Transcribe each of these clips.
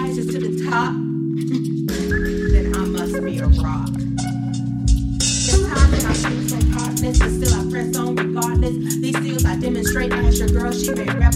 rises to the top, then I must be a rock. There's times when I feel so heartless, but still I press on regardless. These skills I demonstrate. I ask your girl, she may rap.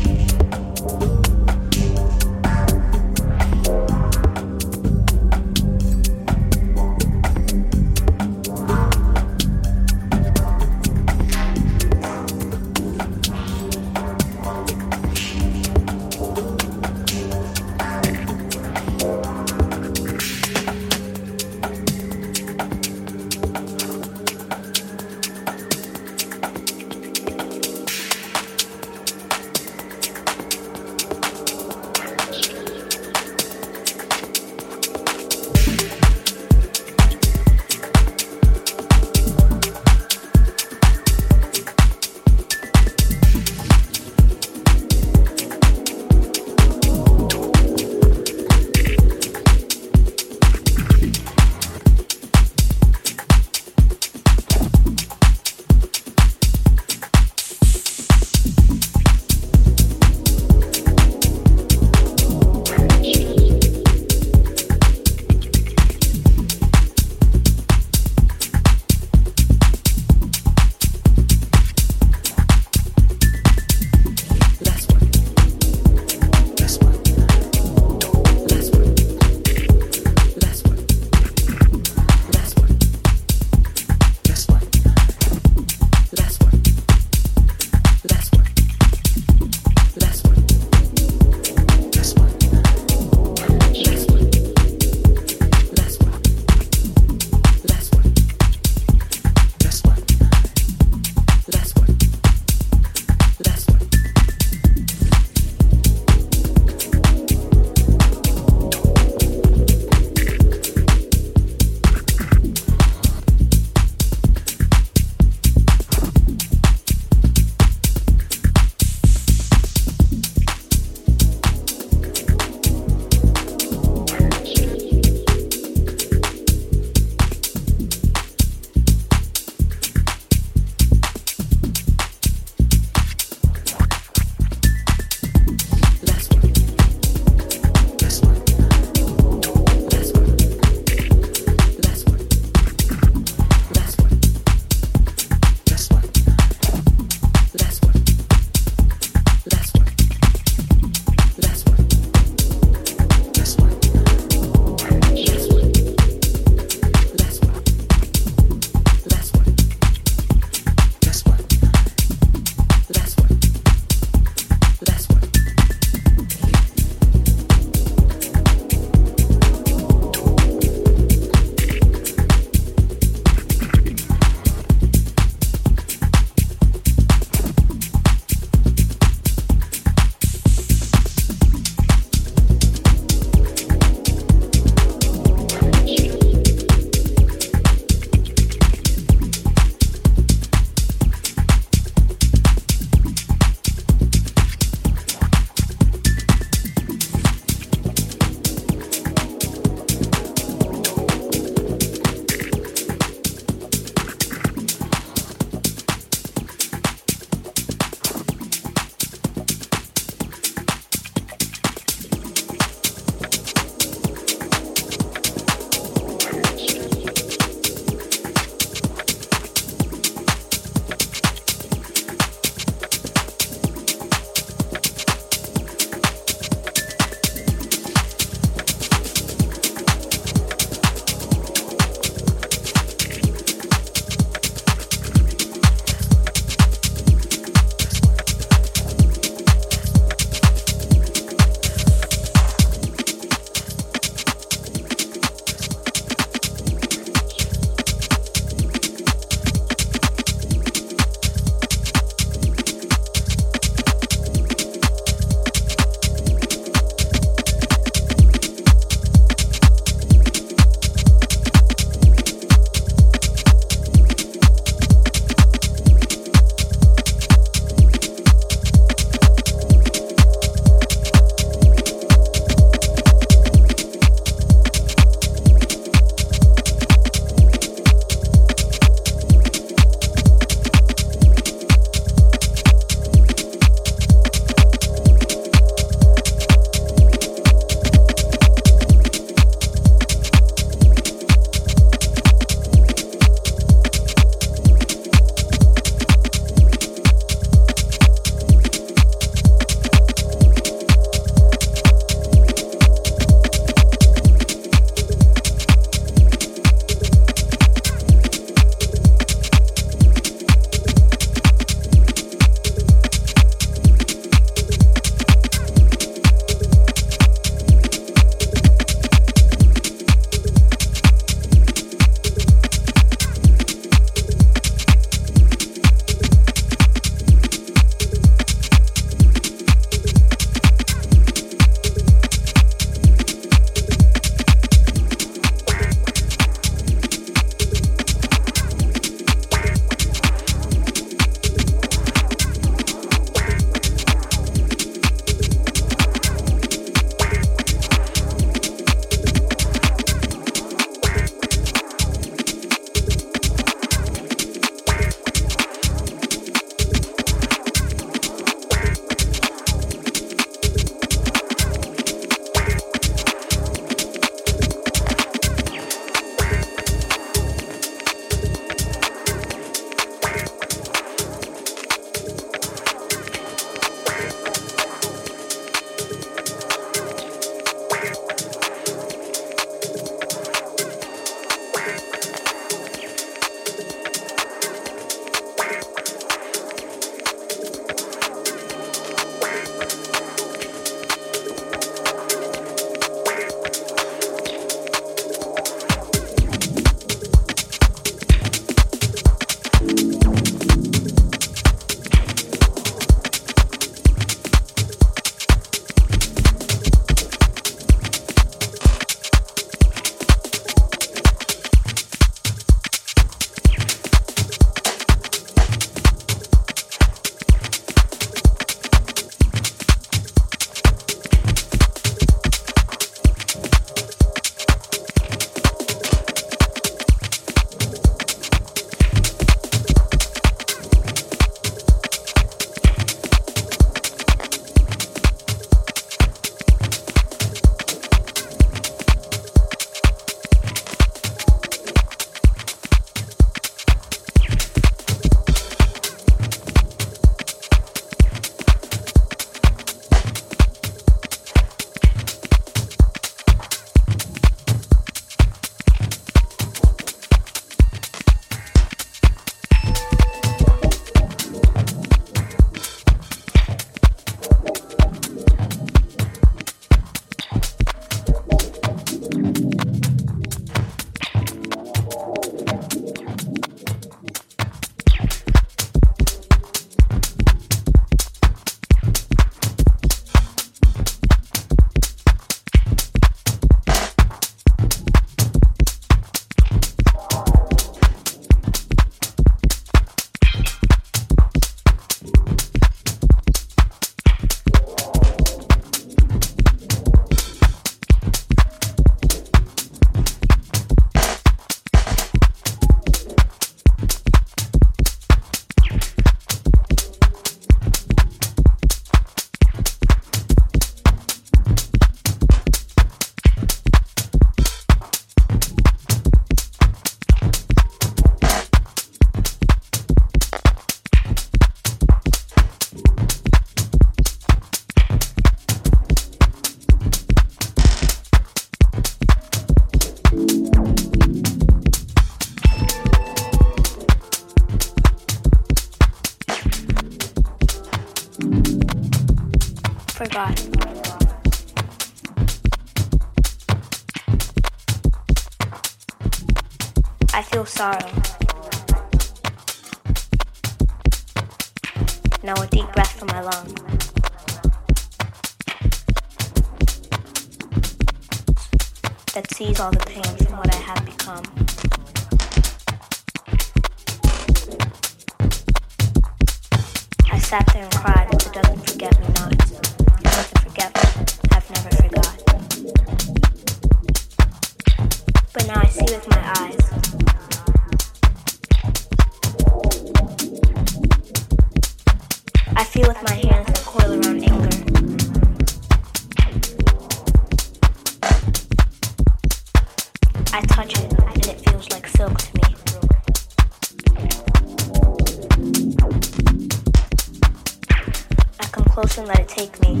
and let it take me.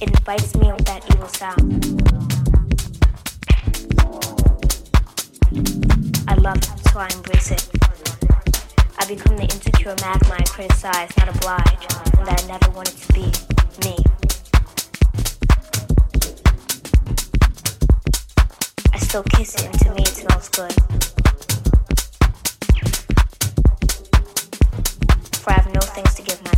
It invites me with that evil sound. I love it, so I embrace it. I become the insecure magma I criticize, not oblige, and that I never wanted to be me. I still kiss it, and to me it smells good. things to give my